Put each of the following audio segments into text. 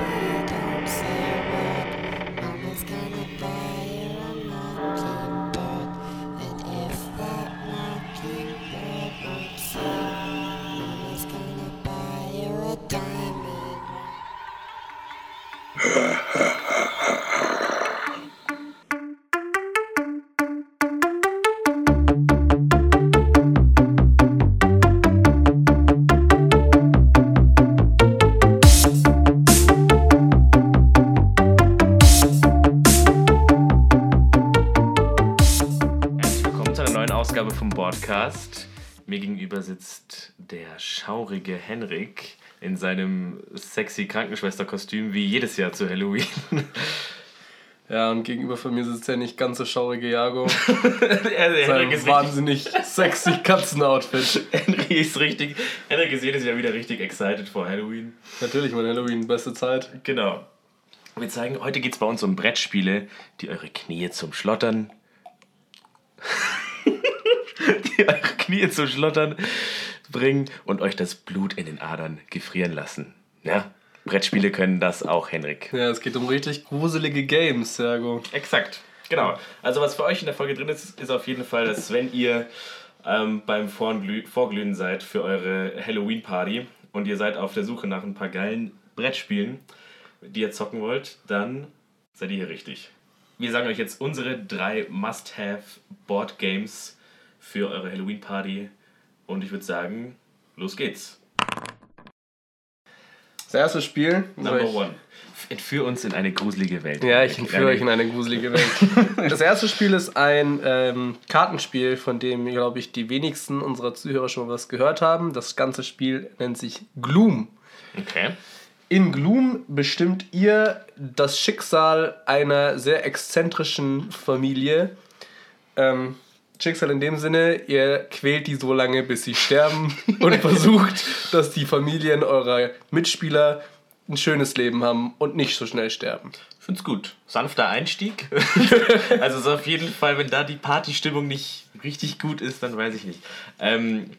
Don't say Podcast. Mir gegenüber sitzt der schaurige Henrik in seinem sexy Krankenschwesterkostüm wie jedes Jahr zu Halloween. Ja, und gegenüber von mir sitzt der nicht ganz so schaurige Jago. er, Henrik ist wahnsinnig sexy Katzenoutfit. Henrik ist richtig, Henrik ist jedes Jahr wieder richtig excited vor Halloween. Natürlich, mein Halloween, beste Zeit. Genau. Wir zeigen, heute geht es bei uns um Brettspiele, die eure Knie zum Schlottern die eure Knie zum Schlottern bringen und euch das Blut in den Adern gefrieren lassen. Ja? Brettspiele können das auch, Henrik. Ja, es geht um richtig gruselige Games, Sergo. Exakt. Genau. Also was für euch in der Folge drin ist, ist auf jeden Fall, dass wenn ihr ähm, beim Vorglüh Vorglühen seid für eure Halloween-Party und ihr seid auf der Suche nach ein paar geilen Brettspielen, die ihr zocken wollt, dann seid ihr hier richtig. Wir sagen euch jetzt unsere drei Must-Have Board Games für eure Halloween-Party. Und ich würde sagen, los geht's. Das erste Spiel. Number ich... one. Entführ uns in eine gruselige Welt. Ja, ich entführe euch in eine gruselige Welt. das erste Spiel ist ein ähm, Kartenspiel, von dem, glaube ich, die wenigsten unserer Zuhörer schon mal was gehört haben. Das ganze Spiel nennt sich Gloom. Okay. In Gloom bestimmt ihr das Schicksal einer sehr exzentrischen Familie. Ähm, Schicksal in dem Sinne, ihr quält die so lange, bis sie sterben und versucht, dass die Familien eurer Mitspieler ein schönes Leben haben und nicht so schnell sterben. Ich es gut. Sanfter Einstieg. also so auf jeden Fall, wenn da die Partystimmung nicht richtig gut ist, dann weiß ich nicht. Ähm,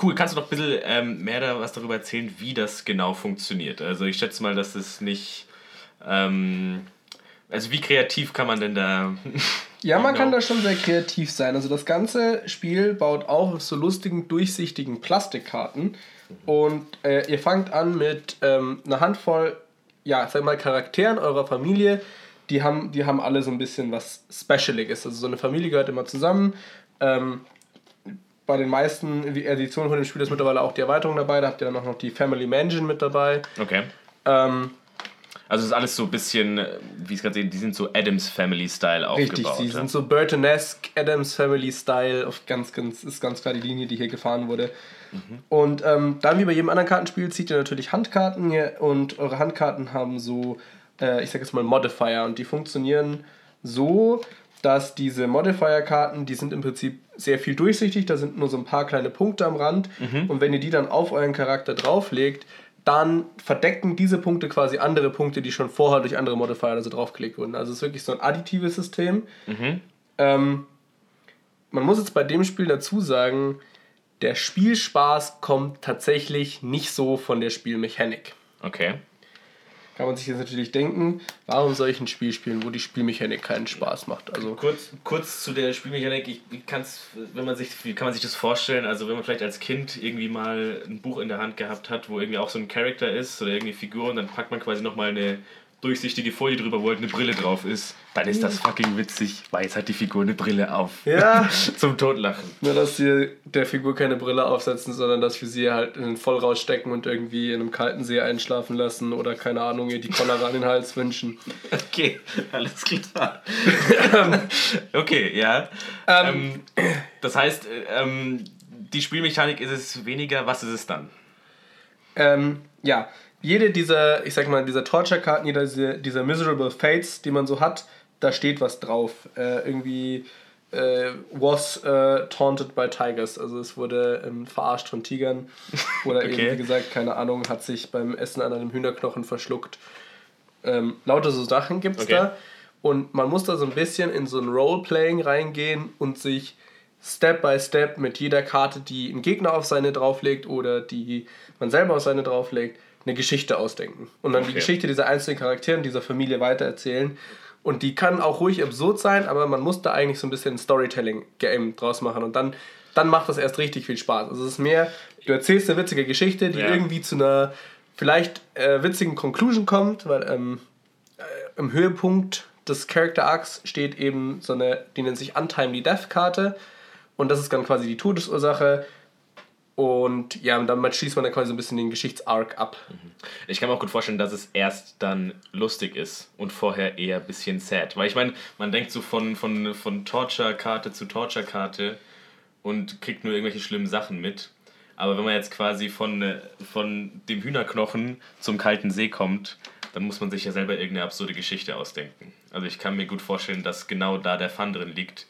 cool, kannst du noch ein bisschen ähm, mehr da was darüber erzählen, wie das genau funktioniert? Also ich schätze mal, dass es nicht... Ähm, also wie kreativ kann man denn da ja, man genau. kann da schon sehr kreativ sein. Also das ganze Spiel baut auch auf so lustigen, durchsichtigen Plastikkarten. Und äh, ihr fangt an mit ähm, einer Handvoll, ja, sag mal, Charakteren eurer Familie. Die haben, die haben alle so ein bisschen was Specialiges. Also so eine Familie gehört immer zusammen. Ähm, bei den meisten Editionen von dem Spiel ist mittlerweile auch die Erweiterung dabei. Da habt ihr dann auch noch die Family Mansion mit dabei. Okay. Ähm, also ist alles so ein bisschen, äh, wie ich es gerade sehe, die sind so Adams Family Style aufgebaut. Richtig, sie ja? sind so Burtonesque Adams Family Style. Auf ganz, ganz, ist ganz klar die Linie, die hier gefahren wurde. Mhm. Und ähm, dann wie bei jedem anderen Kartenspiel zieht ihr natürlich Handkarten und eure Handkarten haben so, äh, ich sag jetzt mal Modifier und die funktionieren so, dass diese Modifier-Karten, die sind im Prinzip sehr viel durchsichtig, da sind nur so ein paar kleine Punkte am Rand mhm. und wenn ihr die dann auf euren Charakter drauflegt, dann verdecken diese Punkte quasi andere Punkte, die schon vorher durch andere Modifier also draufgelegt wurden. Also es ist wirklich so ein additives System. Mhm. Ähm, man muss jetzt bei dem Spiel dazu sagen, der Spielspaß kommt tatsächlich nicht so von der Spielmechanik. Okay kann man sich jetzt natürlich denken, warum soll ich ein Spiel spielen, wo die Spielmechanik keinen Spaß macht? Also kurz, kurz zu der Spielmechanik, ich, ich kann's, wenn man sich, wie kann man sich das vorstellen? Also wenn man vielleicht als Kind irgendwie mal ein Buch in der Hand gehabt hat, wo irgendwie auch so ein Charakter ist oder irgendwie Figur und dann packt man quasi nochmal eine durchsichtige Folie drüber, wo halt eine Brille drauf ist, dann ist das fucking witzig, weil jetzt hat die Figur eine Brille auf. Ja. Zum Totlachen. Nur, dass sie der Figur keine Brille aufsetzen, sondern dass wir sie halt in den Vollrausch stecken und irgendwie in einem kalten See einschlafen lassen oder keine Ahnung, ihr die Cholera an den Hals wünschen. Okay, alles klar. okay, ja. Ähm, ähm, das heißt, ähm, die Spielmechanik ist es weniger, was ist es dann? Ähm, ja, jede dieser, ich sag mal, dieser Torture-Karten, jeder dieser, dieser Miserable Fates, die man so hat, da steht was drauf. Äh, irgendwie äh, was äh, taunted by tigers. Also es wurde ähm, verarscht von Tigern. Oder okay. eben, wie gesagt, keine Ahnung, hat sich beim Essen an einem Hühnerknochen verschluckt. Ähm, lauter so Sachen gibt es okay. da. Und man muss da so ein bisschen in so ein Roleplaying reingehen und sich Step by Step mit jeder Karte, die ein Gegner auf seine drauflegt oder die man selber auf seine drauflegt, eine Geschichte ausdenken. Und dann die Okay. Geschichte dieser einzelnen Charaktere, dieser Familie weitererzählen. Und die kann auch ruhig absurd sein, aber man muss da eigentlich so ein bisschen Storytelling-Game draus machen. Und dann, dann macht das erst richtig viel Spaß. Also es ist mehr, du erzählst eine witzige Geschichte, die Ja. irgendwie zu einer vielleicht äh, witzigen Conclusion kommt, weil ähm, äh, im Höhepunkt des Character Arcs steht eben so eine, die nennt sich Untimely Death Karte. Und das ist dann quasi die Todesursache. Und ja, und damit schließt man dann quasi so ein bisschen den Geschichtsarc ab. Ich kann mir auch gut vorstellen, dass es erst dann lustig ist und vorher eher ein bisschen sad. Weil ich meine, man denkt so von, von, von Torture-Karte zu Torture-Karte und kriegt nur irgendwelche schlimmen Sachen mit. Aber wenn man jetzt quasi von, äh, von dem Hühnerknochen zum kalten See kommt, dann muss man sich ja selber irgendeine absurde Geschichte ausdenken. Also ich kann mir gut vorstellen, dass genau da der Fun drin liegt.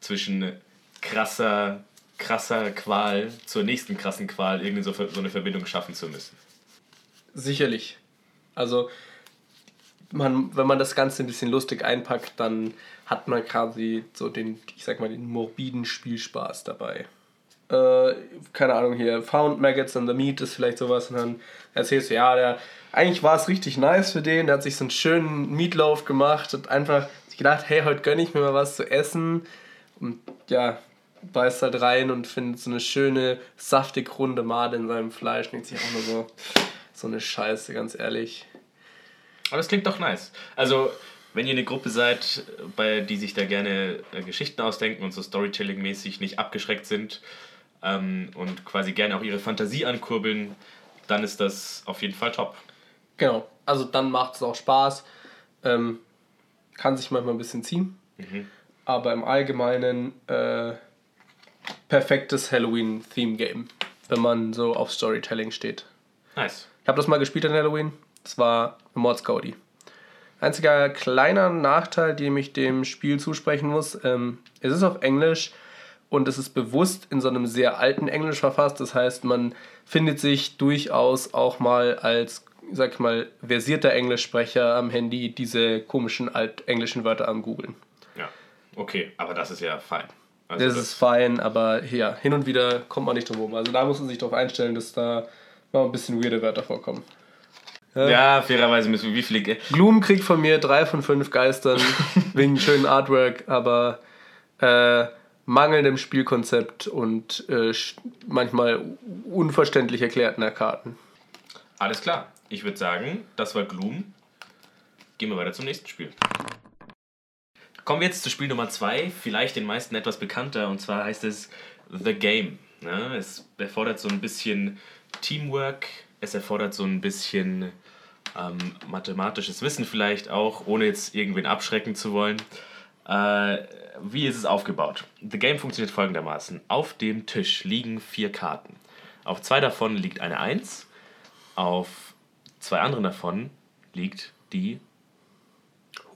Zwischen krasser, krasser Qual zur nächsten krassen Qual irgendwie so, so eine Verbindung schaffen zu müssen. Sicherlich. Also, man, wenn man das Ganze ein bisschen lustig einpackt, dann hat man quasi so den, ich sag mal, den morbiden Spielspaß dabei. Äh, keine Ahnung hier, Found Maggots and the Meat ist vielleicht sowas und dann erzählst du, ja, der, eigentlich war es richtig nice für den, der hat sich so einen schönen Meatloaf gemacht und einfach gedacht, hey, heute gönne ich mir mal was zu essen und ja, beißt halt rein und findet so eine schöne, saftig runde Made in seinem Fleisch, denkt sich auch nur so, so eine Scheiße, ganz ehrlich. Aber es klingt doch nice. Also, wenn ihr eine Gruppe seid, bei die sich da gerne äh, Geschichten ausdenken und so Storytelling-mäßig nicht abgeschreckt sind ähm, und quasi gerne auch ihre Fantasie ankurbeln, dann ist das auf jeden Fall top. Genau, also dann macht es auch Spaß. Ähm, kann sich manchmal ein bisschen ziehen. Aber im Allgemeinen äh, perfektes Halloween-Theme-Game, wenn man so auf Storytelling steht. Nice. Ich habe das mal gespielt an Halloween. Das war Mordsgaudi. Einziger kleiner Nachteil, den ich dem Spiel zusprechen muss, ähm, es ist auf Englisch und es ist bewusst in so einem sehr alten Englisch verfasst. Das heißt, man findet sich durchaus auch mal als, sag ich mal, versierter Englischsprecher am Handy diese komischen altenglischen Wörter am Googeln. Ja. Okay, aber das ist ja fein. Also Das ist fein, aber ja, hin und wieder kommt man nicht drum herum. Also da muss man sich darauf einstellen, dass da mal ein bisschen weirde Wörter vorkommen. ja, fairerweise müssen wir wie viele. Ge- Gloom kriegt von mir drei von fünf Geistern wegen schönen Artwork, aber äh, mangelndem Spielkonzept und äh, manchmal unverständlich erklärten Karten. Alles klar. Ich würde sagen, das war Gloom. Gehen wir weiter zum nächsten Spiel. Kommen wir jetzt zu Spiel Nummer 2, vielleicht den meisten etwas bekannter, und zwar heißt es The Game. Ja, es erfordert so ein bisschen Teamwork, es erfordert so ein bisschen ähm, mathematisches Wissen vielleicht auch, ohne jetzt irgendwen abschrecken zu wollen. Äh, wie ist es aufgebaut? The Game funktioniert folgendermaßen. Auf dem Tisch liegen vier Karten. Auf zwei davon liegt eine 1, auf zwei anderen davon liegt die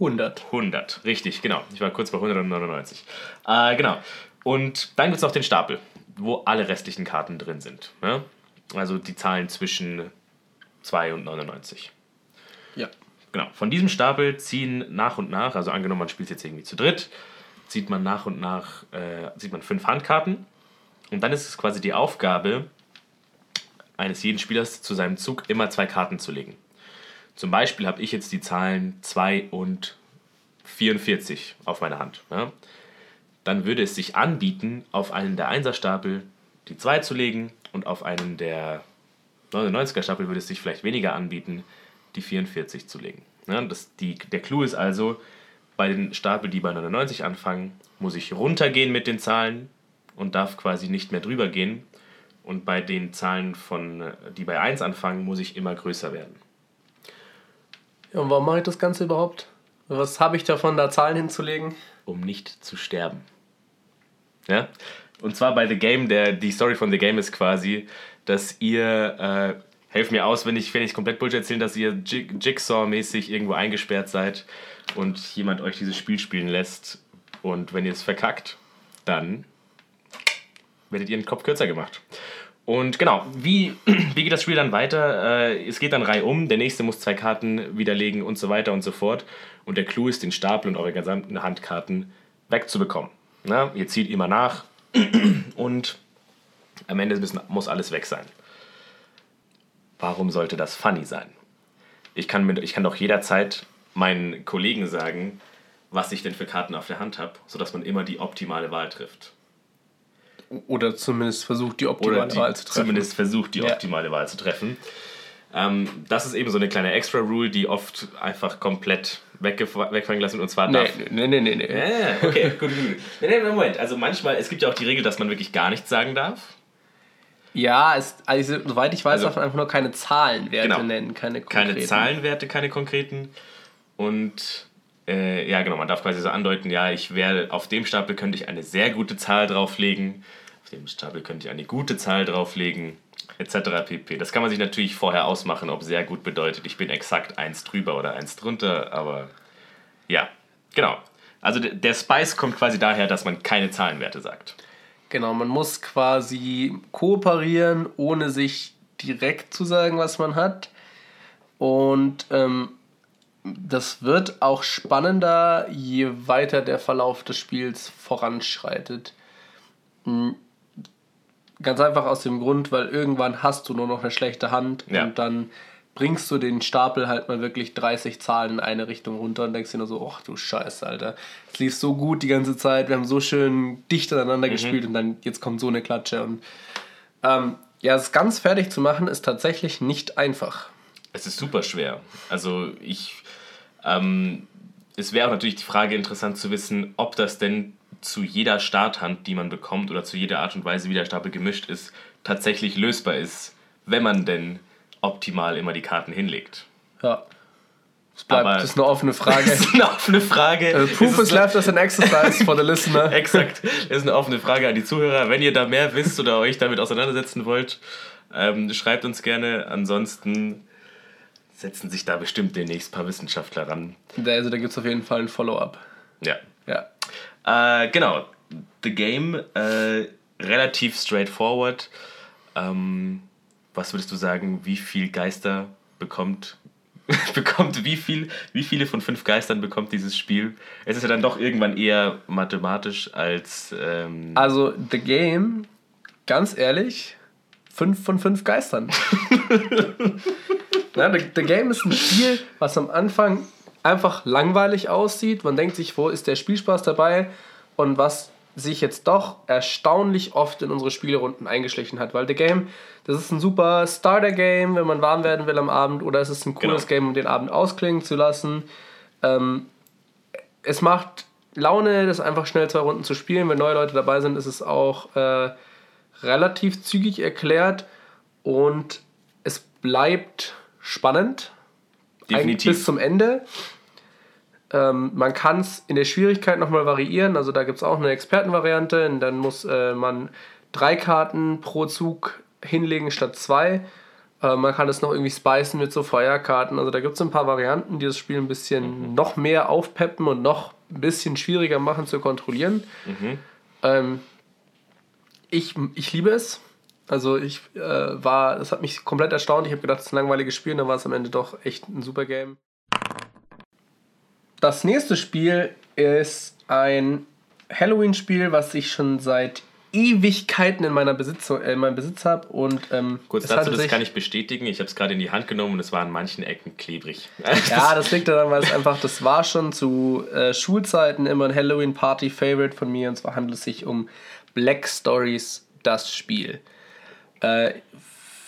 100. 100. Richtig, genau. Ich war kurz bei 199. Äh, genau. Und dann gibt es noch den Stapel, wo alle restlichen Karten drin sind. Ne? Also die Zahlen zwischen 2 und 99. Ja. Genau. Von diesem Stapel ziehen nach und nach, also angenommen, man spielt jetzt irgendwie zu dritt, zieht man nach und nach, äh, zieht man fünf Handkarten. Und dann ist es quasi die Aufgabe eines jeden Spielers zu seinem Zug immer zwei Karten zu legen. Zum Beispiel habe ich jetzt die Zahlen 2 und 44 auf meiner Hand. Ja? Dann würde es sich anbieten, auf einen der Einserstapel die 2 zu legen und auf einen der 99er Stapel würde es sich vielleicht weniger anbieten, die 44 zu legen. Ja, das, die, der Clou ist also, bei den Stapel, die bei 99 anfangen, muss ich runtergehen mit den Zahlen und darf quasi nicht mehr drüber gehen. Und bei den Zahlen, von, die bei 1 anfangen, muss ich immer größer werden. Ja. Und warum mache ich das Ganze überhaupt? Was habe ich davon, da Zahlen hinzulegen? um nicht zu sterben. Ja? Und zwar bei The Game, der, die Story von The Game ist quasi, dass ihr, äh, helft mir aus, wenn ich, wenn ich komplett Bullshit erzähle, dass ihr Jig Jigsaw-mäßig irgendwo eingesperrt seid und jemand euch dieses Spiel spielen lässt und wenn ihr es verkackt, dann werdet ihr den Kopf kürzer gemacht. Und genau, wie, wie geht das Spiel dann weiter? Äh, es geht dann reihum, der nächste muss zwei Karten widerlegen und so weiter und so fort. Und der Clou ist, den Stapel und eure gesamten Handkarten wegzubekommen. Na, ihr zieht immer nach und am Ende müssen, muss alles weg sein. warum sollte das funny sein? Ich kann, mit, ich kann doch jederzeit meinen Kollegen sagen, was ich denn für Karten auf der Hand habe, sodass man immer die optimale Wahl trifft. Oder zumindest versucht, die optimale die, Wahl zu treffen. Zumindest versucht, die Ja. optimale Wahl zu treffen. Ähm, das ist eben so eine kleine Extra-Rule, die oft einfach komplett wegfallen lassen. Und zwar Nee, darf nee, nee, nee, nee. Ja, okay, gut, gut. Nee, nee, Moment. Also manchmal, es gibt ja auch die Regel, dass man wirklich gar nichts sagen darf. Ja, es, also, soweit ich weiß, Also- darf man einfach nur keine Zahlenwerte Genau. nennen, keine Keine konkreten. Zahlenwerte, keine konkreten. Und äh, ja, genau, man darf quasi so andeuten, ja, ich werde auf dem Stapel könnte ich eine sehr gute Zahl drauflegen, auf dem Stapel könnte ich eine gute Zahl drauflegen, etc. pp. Das kann man sich natürlich vorher ausmachen, ob sehr gut bedeutet, ich bin exakt eins drüber oder eins drunter, aber ja, genau. Also der- Spice kommt quasi daher, dass man keine Zahlenwerte sagt. Genau, man muss quasi kooperieren, ohne sich direkt zu sagen, was man hat. Und ähm, das wird auch spannender, je weiter der Verlauf des Spiels voranschreitet. Mhm. Ganz einfach aus dem Grund, weil irgendwann hast du nur noch eine schlechte Hand Ja. und dann bringst du den Stapel halt mal wirklich 30 Zahlen in eine Richtung runter und denkst dir nur so, ach du Scheiße, Alter. Es lief so gut die ganze Zeit, wir haben so schön dicht aneinander gespielt und dann jetzt kommt so eine Klatsche. Und ähm, ja, es ganz fertig zu machen ist tatsächlich nicht einfach. Es ist super schwer. Also ich, ähm, es wäre auch natürlich die Frage interessant zu wissen, ob das denn zu jeder Starthand, die man bekommt, oder zu jeder Art und Weise, wie der Stapel gemischt ist, tatsächlich lösbar ist, wenn man denn optimal immer die Karten hinlegt. Ja. Es bleibt, Aber- das ist eine offene Frage. Das ist eine offene Frage. Uh, proof is left as an exercise for the listener. Exakt. Das ist eine offene Frage an die Zuhörer. Wenn ihr da mehr wisst oder euch damit auseinandersetzen wollt, ähm, schreibt uns gerne. Ansonsten setzen sich da bestimmt demnächst ein paar Wissenschaftler ran. Also da gibt es auf jeden Fall ein Follow-up. Ja. Ja. Äh, genau. The Game, äh, relativ straightforward. Ähm, was würdest du sagen, wie viel Geister bekommt, bekommt wie viel, wie viele von fünf Geistern bekommt dieses Spiel? Es ist ja dann doch irgendwann eher mathematisch als ähm, Also The Game, ganz ehrlich, 5 von 5 Geistern. Na, the, the Game ist ein Spiel, was am Anfang einfach langweilig aussieht. Man denkt sich, wo ist der Spielspaß dabei? Und was sich jetzt doch erstaunlich oft in unsere Spielerunden eingeschlichen hat. Weil The Game, das ist ein super Starter-Game, wenn man warm werden will am Abend. Oder es ist ein cooles Genau. Game, um den Abend ausklingen zu lassen. Ähm, es macht Laune, das einfach schnell zwei Runden zu spielen. Wenn neue Leute dabei sind, ist es auch äh, relativ zügig erklärt und es bleibt spannend. Definitiv. bis zum Ende. Ähm, man kann es in der Schwierigkeit nochmal variieren. Also da gibt es auch eine Expertenvariante. Dann muss äh, man drei Karten pro Zug hinlegen statt zwei. Äh, man kann es noch irgendwie spicen mit so Feuerkarten. Also da gibt es ein paar Varianten, die das Spiel ein bisschen noch mehr aufpeppen und noch ein bisschen schwieriger machen zu kontrollieren. Ähm, ich, ich liebe es. Also ich äh, war, das hat mich komplett erstaunt. Ich habe gedacht, es ist ein langweiliges Spiel, und dann war es am Ende doch echt ein super Game. Das nächste Spiel ist ein Halloween-Spiel, was ich schon seit Ewigkeiten in, meiner Besitz, äh, in meinem Besitz habe. Und ähm, Kurz dazu, das kann ich bestätigen. Ich habe es gerade in die Hand genommen und es war an manchen Ecken klebrig. Ja, das liegt daran, weil es einfach, das war schon zu äh, Schulzeiten immer ein Halloween-Party-Favorite von mir. Und zwar handelt es sich um Black Stories, das Spiel. Äh,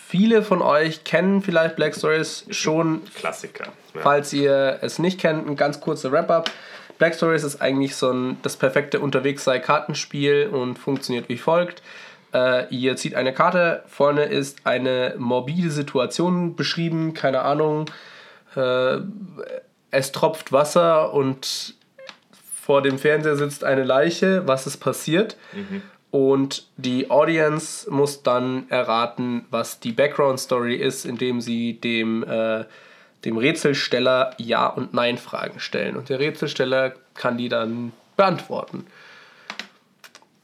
viele von euch kennen vielleicht Black Stories schon Klassiker. Ja. Falls ihr es nicht kennt, ein ganz kurzer Wrap-up. Black Stories ist eigentlich so ein, das perfekte Unterwegs-sei-Kartenspiel und funktioniert wie folgt. Äh, ihr zieht eine Karte, vorne ist eine morbide Situation beschrieben, keine Ahnung. Äh, es tropft Wasser und vor dem Fernseher sitzt eine Leiche. Was ist passiert? Und die Audience muss dann erraten, was die Background-Story ist, indem sie dem, äh, dem Rätselsteller Ja- und Nein-Fragen stellen. Und der Rätselsteller kann die dann beantworten.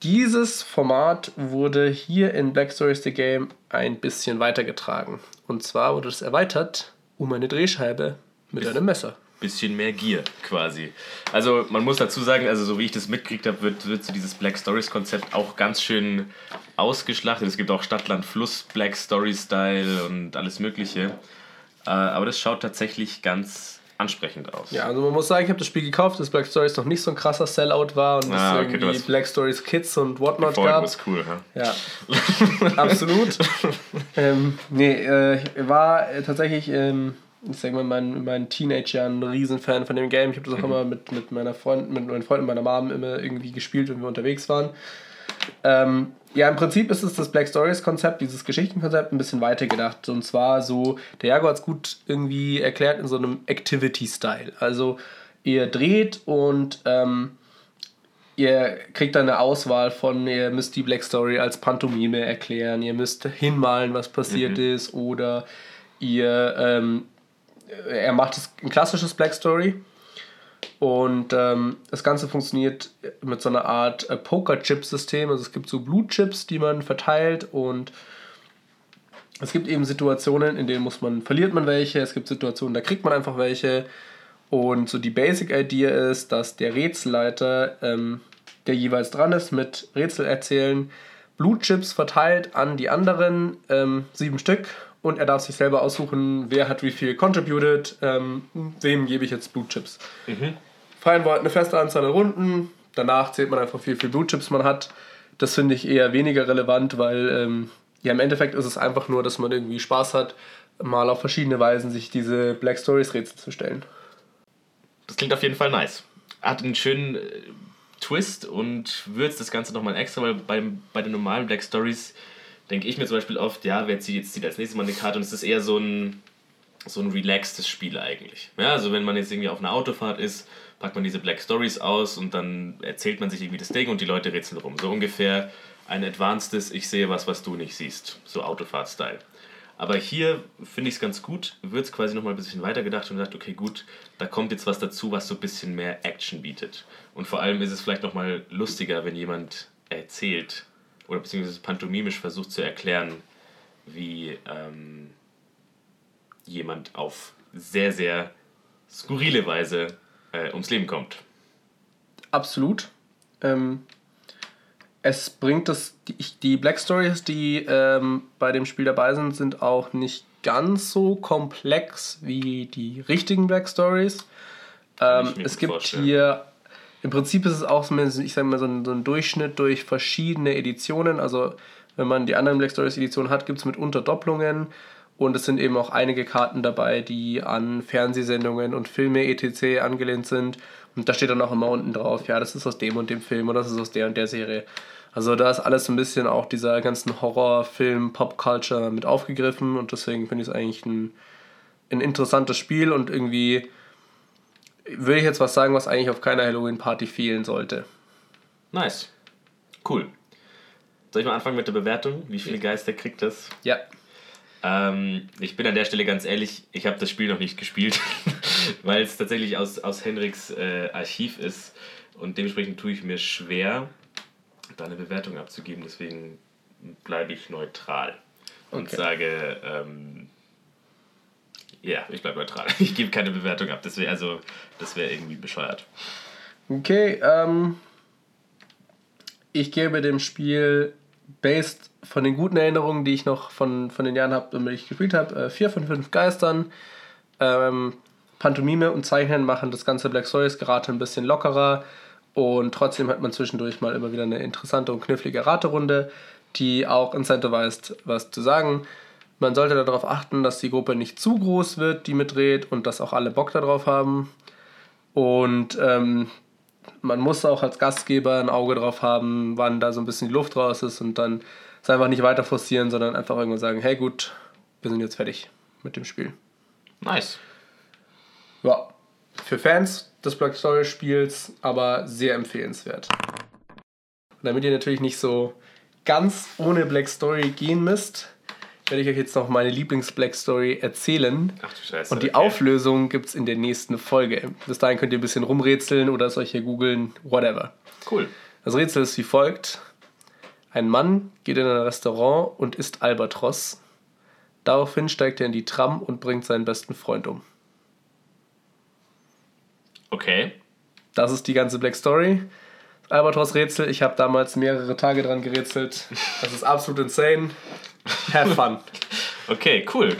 Dieses Format wurde hier in Black Stories The Game ein bisschen weitergetragen. Und zwar wurde es erweitert um eine Drehscheibe mit einem Messer. Bisschen mehr Gier quasi. Also man muss dazu sagen, also so wie ich das mitgekriegt habe, wird, wird so dieses Black Stories Konzept auch ganz schön ausgeschlachtet. Es gibt auch Stadtland Fluss Black Story Style und alles mögliche. Äh, aber das schaut tatsächlich ganz ansprechend aus. Ja, also man muss sagen, ich habe das Spiel gekauft, dass Black Stories noch nicht so ein krasser Sellout war und ah, es okay, irgendwie Black Stories Kids und whatnot gab. Was cool, ja. Ja, absolut. ähm, nee, äh, war tatsächlich ähm, ich sag mal, in meinen, in meinen Teenage-Jahren ein Riesenfan von dem Game. Ich habe das auch mhm. immer mit, mit meiner Freund, mit meinen Freunden meiner Mom immer irgendwie gespielt, wenn wir unterwegs waren. Ähm, ja, im Prinzip ist es das Black Stories Konzept, dieses Geschichtenkonzept, ein bisschen weiter gedacht. Und zwar so, der Jago hat es gut irgendwie erklärt in so einem Activity-Style. Also ihr dreht und ähm, ihr kriegt dann eine Auswahl von, ihr müsst die Black Story als Pantomime erklären, ihr müsst hinmalen, was passiert mhm. ist, oder ihr ähm, er macht ein klassisches Black Story. Und ähm, das Ganze funktioniert mit so einer Art äh, Poker-Chip-System. Also es gibt so Blutchips, die man verteilt und es gibt eben Situationen, in denen muss man, verliert man welche, es gibt Situationen, da kriegt man einfach welche. Und so die Basic-Idee ist, dass der Rätselleiter, ähm, der jeweils dran ist mit Rätsel erzählen, Blutchips verteilt an die anderen, ähm, sieben Stück, und er darf sich selber aussuchen, wer hat wie viel contributed, ähm, wem gebe ich jetzt Blutchips. Mhm. Freien Wort eine feste Anzahl an Runden, danach zählt man einfach, wie viel Blutchips man hat. Das finde ich eher weniger relevant, weil ähm, ja, im Endeffekt ist es einfach nur, dass man irgendwie Spaß hat, mal auf verschiedene Weisen sich diese Black Stories Rätsel zu stellen. Das klingt auf jeden Fall nice. Hat einen schönen äh, Twist und würzt das Ganze nochmal extra, weil bei, bei den normalen Black Stories denke ich mir zum Beispiel oft, ja, wer zieht jetzt zieht als nächstes mal eine Karte und es ist eher so ein, so ein relaxtes Spiel eigentlich. Ja, also wenn man jetzt irgendwie auf einer Autofahrt ist, packt man diese Black Stories aus und dann erzählt man sich irgendwie das Ding und die Leute rätseln rum. So ungefähr ein advancedes, ich sehe was, was du nicht siehst. So Autofahrt-Style. Aber hier finde ich es ganz gut, wird es quasi nochmal ein bisschen weitergedacht und sagt, okay, gut, da kommt jetzt was dazu, was so ein bisschen mehr Action bietet. Und vor allem ist es vielleicht nochmal lustiger, wenn jemand erzählt, oder beziehungsweise pantomimisch versucht zu erklären, wie ähm, jemand auf sehr, sehr skurrile Weise äh, ums Leben kommt. Absolut. Ähm, es bringt das, die, die Black Stories, die ähm, bei dem Spiel dabei sind, sind auch nicht ganz so komplex wie die richtigen Black Stories. Ähm, es gibt vorstellen. hier im Prinzip ist es auch so, ich sag mal, so ein, so ein Durchschnitt durch verschiedene Editionen. Also wenn man die anderen Black Stories Editionen hat, gibt es mitunter Doppelungen. Und es sind eben auch einige Karten dabei, die an Fernsehsendungen und Filme etc. angelehnt sind. Und da steht dann auch immer unten drauf, ja, das ist aus dem und dem Film oder das ist aus der und der Serie. Also da ist alles so ein bisschen auch dieser ganzen Horrorfilm, Pop-Culture mit aufgegriffen und deswegen finde ich es eigentlich ein, ein interessantes Spiel und irgendwie würde ich jetzt was sagen, was eigentlich auf keiner Halloween-Party fehlen sollte. Nice. Cool. Soll ich mal anfangen mit der Bewertung? Wie viele Geister kriegt das? Ja. Ähm, ich bin an der Stelle ganz ehrlich, ich habe das Spiel noch nicht gespielt, weil es tatsächlich aus, aus Henriks äh, Archiv ist und dementsprechend tue ich mir schwer, da eine Bewertung abzugeben. Deswegen bleibe ich neutral und okay. sage ähm, ja, ich bleibe neutral. Ich gebe keine Bewertung ab. Das wäre also, das wäre irgendwie bescheuert. Okay, ähm, ich gebe dem Spiel based von den guten Erinnerungen, die ich noch von, von den Jahren habe, damit ich gespielt habe, 4 äh, von 5 Geistern. Ähm, Pantomime und Zeichnen machen das ganze Black Stories gerade ein bisschen lockerer und trotzdem hat man zwischendurch mal immer wieder eine interessante und knifflige Raterunde, die auch incentivized was zu sagen. Man sollte darauf achten, dass die Gruppe nicht zu groß wird, die mitdreht und dass auch alle Bock darauf haben. Und ähm, man muss auch als Gastgeber ein Auge drauf haben, wann da so ein bisschen die Luft raus ist und dann es einfach nicht weiter forcieren, sondern einfach irgendwann sagen, hey gut, wir sind jetzt fertig mit dem Spiel. Nice. Ja, für Fans des Black Story Spiels aber sehr empfehlenswert. Und damit ihr natürlich nicht so ganz ohne Black Story gehen müsst, werde ich euch jetzt noch meine Lieblings-Black Story erzählen. Ach du Scheiße. Und die okay. Auflösung gibt es in der nächsten Folge. Bis dahin könnt ihr ein bisschen rumrätseln oder es euch hier googeln, whatever. Cool. Das Rätsel ist wie folgt. Ein Mann geht in ein Restaurant und isst Albatros. Daraufhin steigt er in die Tram und bringt seinen besten Freund um. Okay. Das ist die ganze Black Story. Albatros-Rätsel, ich habe damals mehrere Tage dran gerätselt. Das ist absolut insane. Have fun. Okay, cool.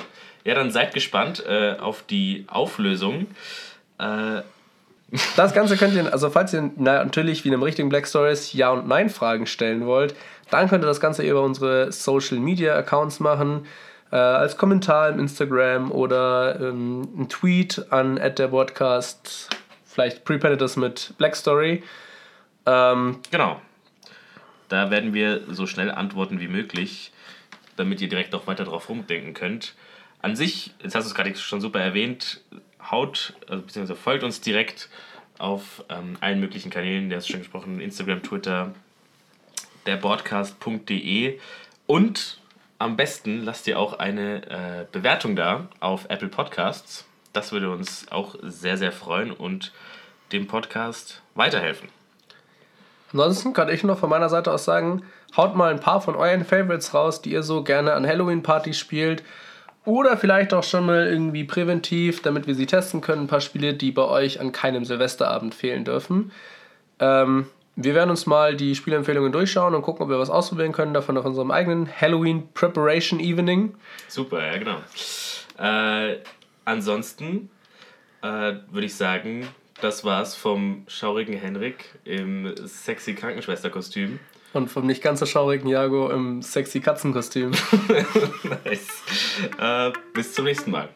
Ja, dann seid gespannt äh, auf die Auflösung. Äh, Das Ganze könnt ihr, also falls ihr na, natürlich wie in einem richtigen Black Stories Ja- und Nein-Fragen stellen wollt, dann könnt ihr das Ganze über unsere Social Media Accounts machen. Äh, als Kommentar im Instagram oder ähm, ein Tweet an der Podcast. Vielleicht prependet das mit Black Story. Ähm, genau. Da werden wir so schnell antworten wie möglich, damit ihr direkt auch weiter drauf rumdenken könnt. An sich, jetzt hast du es gerade schon super erwähnt, haut, also beziehungsweise folgt uns direkt auf ähm, allen möglichen Kanälen, der ist schon gesprochen, Instagram, Twitter, derboardcast.de und am besten lasst ihr auch eine äh, Bewertung da auf Apple Podcasts. Das würde uns auch sehr, sehr freuen und dem Podcast weiterhelfen. Ansonsten kann ich noch von meiner Seite aus sagen, haut mal ein paar von euren Favorites raus, die ihr so gerne an Halloween-Partys spielt. Oder vielleicht auch schon mal irgendwie präventiv, damit wir sie testen können. Ein paar Spiele, die bei euch an keinem Silvesterabend fehlen dürfen. Ähm, wir werden uns mal die Spielempfehlungen durchschauen und gucken, ob wir was ausprobieren können davon auf unserem eigenen Halloween Preparation Evening. Super, ja genau. Äh, ansonsten äh, würde ich sagen, das war's vom schaurigen Henrik im sexy Krankenschwesterkostüm. Und vom nicht ganz so schaurigen Jago im sexy Katzenkostüm. nice. Äh, bis zum nächsten Mal.